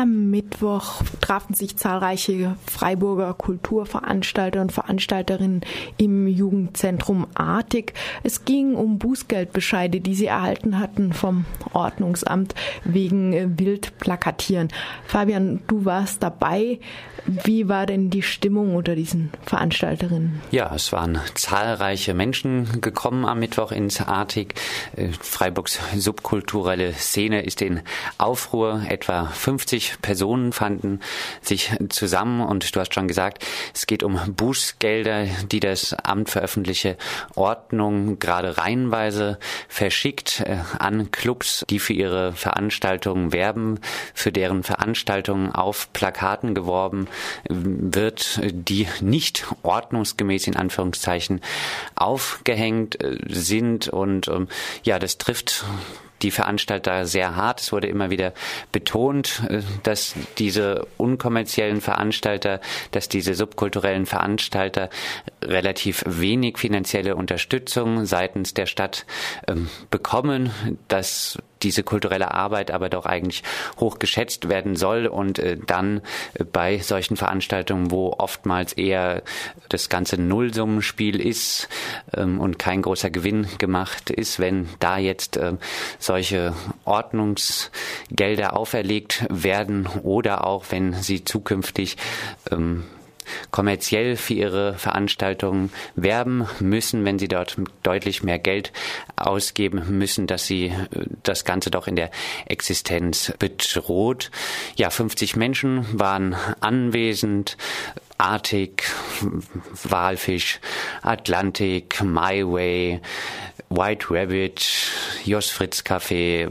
Am Mittwoch trafen sich zahlreiche Freiburger Kulturveranstalter und Veranstalterinnen im Jugendzentrum Artig. Es ging um Bußgeldbescheide, die sie erhalten hatten vom Ordnungsamt wegen äh, Wildplakatieren. Fabian, du warst dabei. Wie war denn die Stimmung unter diesen Veranstalterinnen? Ja, es waren zahlreiche Menschen gekommen am Mittwoch ins Artig. Äh, Freiburgs subkulturelle Szene ist in Aufruhr. Etwa 50 Personen fanden sich zusammen und du hast schon gesagt, es geht um Bußgelder, die das Amt für öffentliche Ordnung gerade reihenweise verschickt äh, an Clubs, die für ihre Veranstaltungen werben, für deren Veranstaltungen auf Plakaten geworben wird, die nicht ordnungsgemäß in Anführungszeichen aufgehängt äh, sind und ähm, ja, das trifft die Veranstalter sehr hart. Es wurde immer wieder betont, äh, dass diese unkommerziellen Veranstalter, dass diese subkulturellen Veranstalter relativ wenig finanzielle Unterstützung seitens der Stadt ähm, bekommen, dass diese kulturelle Arbeit aber doch eigentlich hoch geschätzt werden soll und äh, dann bei solchen Veranstaltungen, wo oftmals eher das ganze Nullsummenspiel ist ähm, und kein großer Gewinn gemacht ist, wenn da jetzt äh, solche Ordnungsgelder auferlegt werden oder auch wenn sie zukünftig ähm, kommerziell für ihre Veranstaltungen werben müssen, wenn sie dort deutlich mehr Geld ausgeben müssen, dass sie äh, das Ganze doch in der Existenz bedroht. Ja, 50 Menschen waren anwesend. Arctic, Walfisch, Atlantik, My Way, White Rabbit, Jos Fritz Café,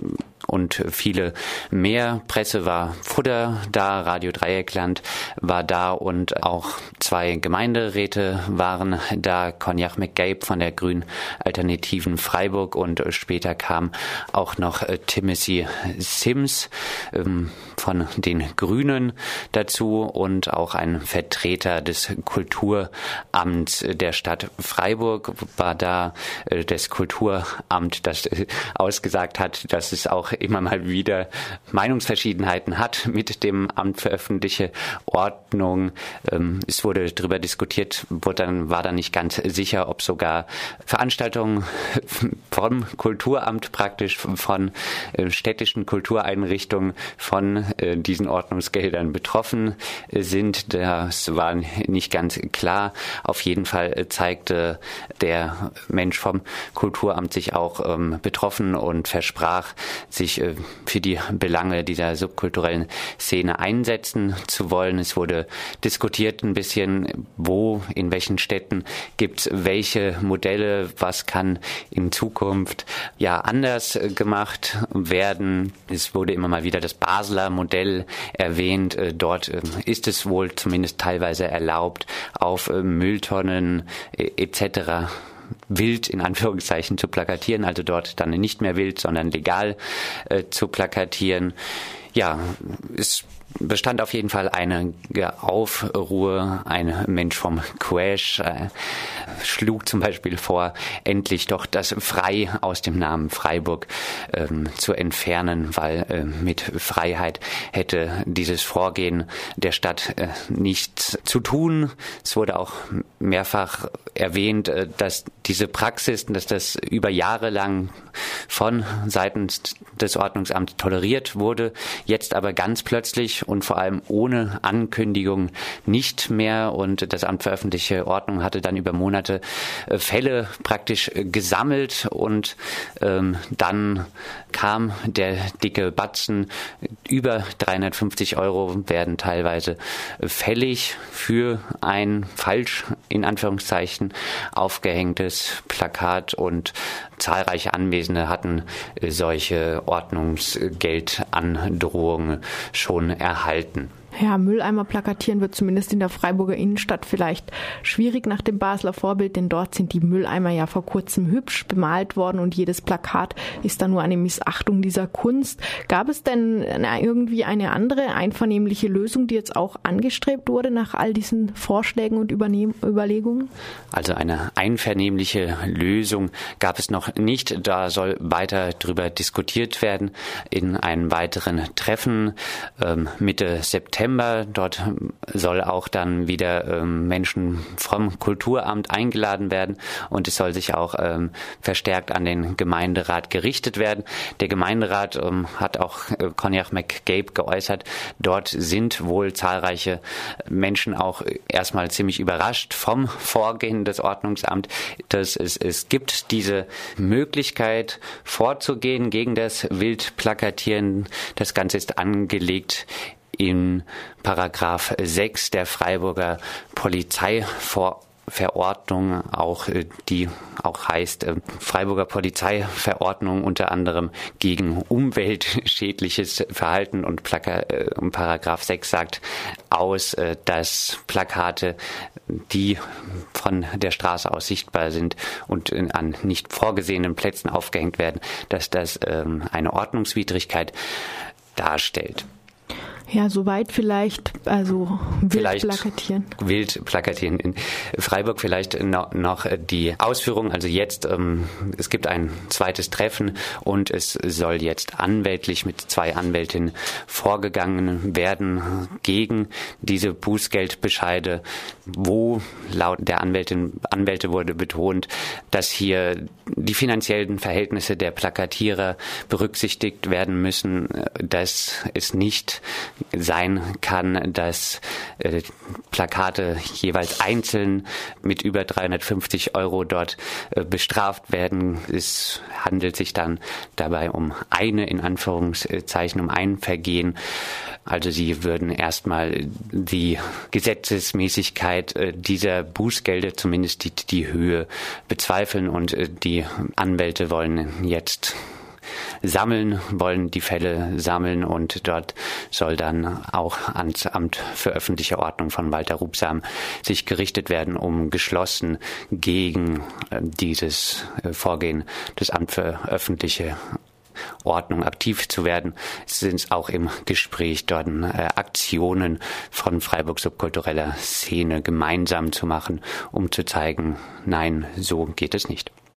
und viele mehr. Presse war Futter da, Radio Dreieckland war da und auch zwei Gemeinderäte waren da, Cognac McGabe von der Grünen Alternativen Freiburg und später kam auch noch äh, Timothy Sims ähm, von den Grünen dazu und auch ein Vertreter des Kulturamts der Stadt Freiburg war da, äh, das Kulturamt, das äh, ausgesagt hat, dass es auch immer mal wieder Meinungsverschiedenheiten hat mit dem Amt für öffentliche Ordnung. Ähm, es wurde darüber diskutiert, wurde dann, war dann nicht ganz sicher, ob sogar Veranstaltungen vom Kulturamt praktisch von äh, städtischen Kultureinrichtungen von äh, diesen Ordnungsgeldern betroffen sind. Das war nicht ganz klar. Auf jeden Fall zeigte der Mensch vom Kulturamt sich auch ähm, betroffen und versprach, sich äh, für die Belange dieser subkulturellen Szene einsetzen zu wollen. Es wurde diskutiert ein bisschen, wo, in welchen Städten gibt es welche Modelle, was kann in Zukunft ja anders äh, gemacht werden. Es wurde immer mal wieder das Basler Modell erwähnt. Äh, dort ist es wohl zumindest teilweise erlaubt, auf Mülltonnen etc wild in Anführungszeichen zu plakatieren, also dort dann nicht mehr wild, sondern legal äh, zu plakatieren. Ja, es bestand auf jeden Fall eine Aufruhr. Ein Mensch vom Crash äh, schlug zum Beispiel vor, endlich doch das Frei aus dem Namen Freiburg ähm, zu entfernen, weil äh, mit Freiheit hätte dieses Vorgehen der Stadt äh, nichts zu tun. Es wurde auch mehrfach erwähnt, äh, dass diese Praxis, dass das über Jahre lang von seitens des Ordnungsamts toleriert wurde, jetzt aber ganz plötzlich und vor allem ohne Ankündigung nicht mehr. Und das Amt für öffentliche Ordnung hatte dann über Monate äh, Fälle praktisch gesammelt und ähm, dann kam der dicke Batzen. Über 350 Euro werden teilweise fällig für ein falsch in Anführungszeichen aufgehängtes Plakat und zahlreiche Anwesende hatten solche Ordnungsgeldandrohungen schon erhalten. Ja, Mülleimer plakatieren wird zumindest in der Freiburger Innenstadt vielleicht schwierig nach dem Basler Vorbild, denn dort sind die Mülleimer ja vor kurzem hübsch bemalt worden und jedes Plakat ist dann nur eine Missachtung dieser Kunst. Gab es denn irgendwie eine andere einvernehmliche Lösung, die jetzt auch angestrebt wurde nach all diesen Vorschlägen und Übernehm Überlegungen? Also eine einvernehmliche Lösung gab es noch nicht. Da soll weiter darüber diskutiert werden in einem weiteren Treffen ähm, Mitte September. September. Dort soll auch dann wieder ähm, Menschen vom Kulturamt eingeladen werden und es soll sich auch ähm, verstärkt an den Gemeinderat gerichtet werden. Der Gemeinderat ähm, hat auch äh, Cognac McGabe geäußert. Dort sind wohl zahlreiche Menschen auch erstmal ziemlich überrascht vom Vorgehen des Ordnungsamts, dass es, es gibt diese Möglichkeit vorzugehen gegen das Wildplakatieren. Das Ganze ist angelegt in Paragraph 6 der Freiburger Polizeiverordnung, auch äh, die auch heißt äh, Freiburger Polizeiverordnung unter anderem gegen umweltschädliches Verhalten und Plaka äh, Paragraph 6 sagt aus, dass Plakate, die von der Straße aus sichtbar sind und an nicht vorgesehenen Plätzen aufgehängt werden, dass das ähm, eine Ordnungswidrigkeit darstellt. Ja, soweit vielleicht, also wild vielleicht plakatieren. Wild plakatieren. In Freiburg vielleicht noch, noch die Ausführung. Also jetzt, ähm, es gibt ein zweites Treffen und es soll jetzt anwältlich mit zwei Anwältinnen vorgegangen werden gegen diese Bußgeldbescheide, wo laut der Anwältin, Anwälte wurde betont, dass hier die finanziellen Verhältnisse der Plakatierer berücksichtigt werden müssen, dass es nicht sein kann, dass äh, Plakate jeweils einzeln mit über 350 Euro dort äh, bestraft werden. Es handelt sich dann dabei um eine, in Anführungszeichen, um ein Vergehen. Also sie würden erstmal die Gesetzesmäßigkeit äh, dieser Bußgelder, zumindest die, die Höhe, bezweifeln und die Anwälte wollen jetzt sammeln, wollen die Fälle sammeln und dort soll dann auch ans Amt für öffentliche Ordnung von Walter Rubsam sich gerichtet werden, um geschlossen gegen äh, dieses äh, Vorgehen des Amt für öffentliche Ordnung aktiv zu werden, sind auch im Gespräch dort äh, Aktionen von Freiburg subkultureller Szene gemeinsam zu machen, um zu zeigen, nein, so geht es nicht.